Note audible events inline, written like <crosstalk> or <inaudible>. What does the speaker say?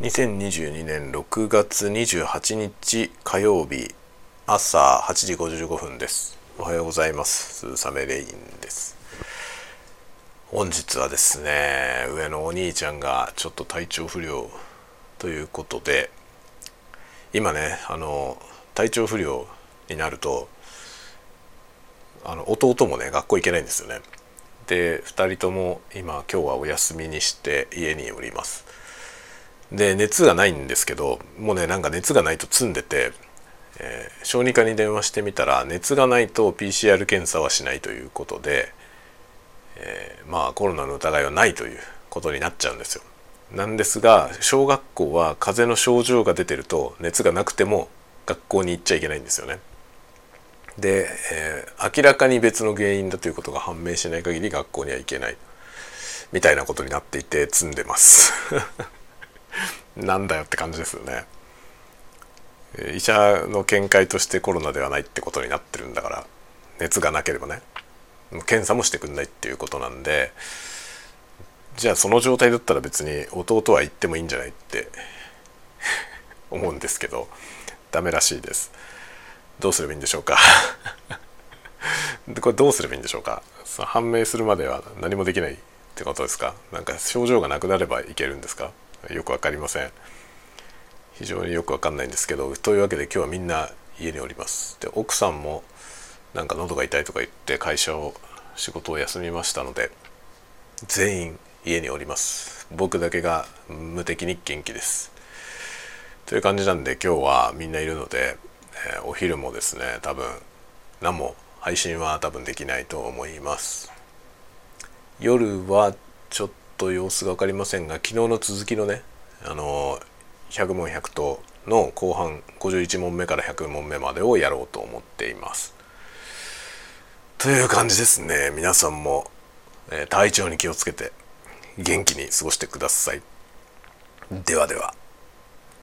2022年6月28日火曜日朝8時55分です。おはようございます。鈴雨レインです。本日はですね上のお兄ちゃんがちょっと体調不良ということで今ねあの体調不良になるとあの弟もね学校行けないんですよね。で2人とも今今日はお休みにして家におります。で熱がないんですけどもうねなんか熱がないと積んでて、えー、小児科に電話してみたら熱がないと PCR 検査はしないということで、えー、まあコロナの疑いはないということになっちゃうんですよ。なんですが小学校は風邪の症状が出てると熱がなくても学校に行っちゃいけないんですよね。で、えー、明らかに別の原因だということが判明しない限り学校には行けないみたいなことになっていて積んでます <laughs> なんだよって感じですよね。医者の見解としてコロナではないってことになってるんだから熱がなければね。検査もしてくんないっていうことなんでじゃあその状態だったら別に弟は行ってもいいんじゃないって <laughs> 思うんですけどダメらしいです。どうすればいいんでしょうか。これどうすればいいんでしょうか。判明するまでは何もできないってことですか。なんか症状がなくなればいけるんですか。よく分かりません。非常によく分かんないんですけどというわけで今日はみんな家におります。で奥さんもなんか喉が痛いとか言って会社を仕事を休みましたので全員家におります。僕だけが無敵に元気です。という感じなんで今日はみんないるので、えー、お昼もですね多分何も配信は多分できないと思います。夜はちょっと様子が分かりませんが昨日の続きのねあの100問100答の後半51問目から100問目までをやろうと思っています。という感じですね皆さんも、えー、体調に気をつけて元気に過ごしてください。ではでは。